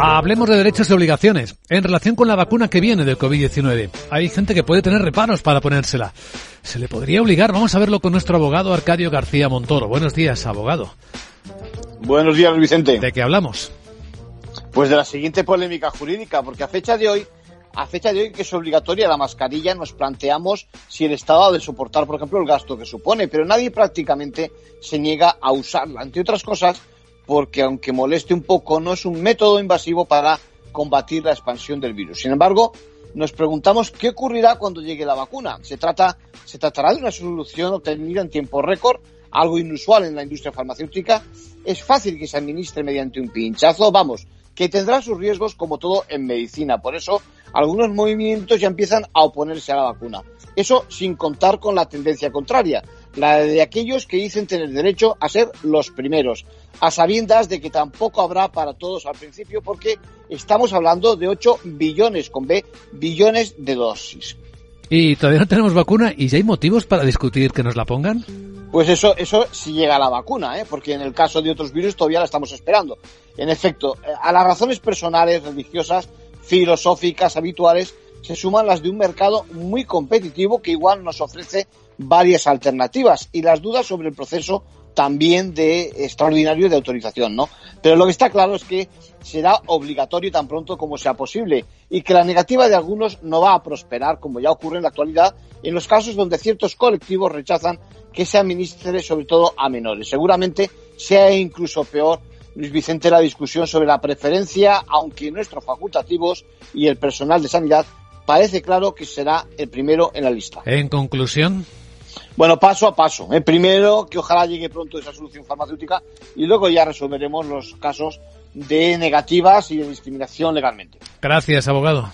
Hablemos de derechos y obligaciones en relación con la vacuna que viene del COVID-19. Hay gente que puede tener reparos para ponérsela. ¿Se le podría obligar? Vamos a verlo con nuestro abogado Arcadio García Montoro. Buenos días, abogado. Buenos días, Vicente. ¿De qué hablamos? Pues de la siguiente polémica jurídica, porque a fecha de hoy, a fecha de hoy que es obligatoria la mascarilla, nos planteamos si el Estado ha de soportar, por ejemplo, el gasto que supone, pero nadie prácticamente se niega a usarla, entre otras cosas porque aunque moleste un poco, no es un método invasivo para combatir la expansión del virus. Sin embargo, nos preguntamos qué ocurrirá cuando llegue la vacuna. ¿Se, trata, ¿Se tratará de una solución obtenida en tiempo récord? Algo inusual en la industria farmacéutica. ¿Es fácil que se administre mediante un pinchazo? Vamos, que tendrá sus riesgos como todo en medicina. Por eso, algunos movimientos ya empiezan a oponerse a la vacuna. Eso sin contar con la tendencia contraria, la de aquellos que dicen tener derecho a ser los primeros, a sabiendas de que tampoco habrá para todos al principio porque estamos hablando de 8 billones, con B, billones de dosis. ¿Y todavía no tenemos vacuna y ya hay motivos para discutir que nos la pongan? Pues eso, eso si llega la vacuna, ¿eh? porque en el caso de otros virus todavía la estamos esperando. En efecto, eh, a las razones personales, religiosas, filosóficas, habituales, se suman las de un mercado muy competitivo que igual nos ofrece varias alternativas y las dudas sobre el proceso también de extraordinario de autorización, ¿no? Pero lo que está claro es que será obligatorio tan pronto como sea posible y que la negativa de algunos no va a prosperar, como ya ocurre en la actualidad, en los casos donde ciertos colectivos rechazan que se administre sobre todo a menores. Seguramente sea incluso peor, Luis Vicente, la discusión sobre la preferencia, aunque nuestros facultativos y el personal de sanidad parece claro que será el primero en la lista. En conclusión. Bueno, paso a paso. El primero, que ojalá llegue pronto esa solución farmacéutica y luego ya resolveremos los casos de negativas y de discriminación legalmente. Gracias, abogado.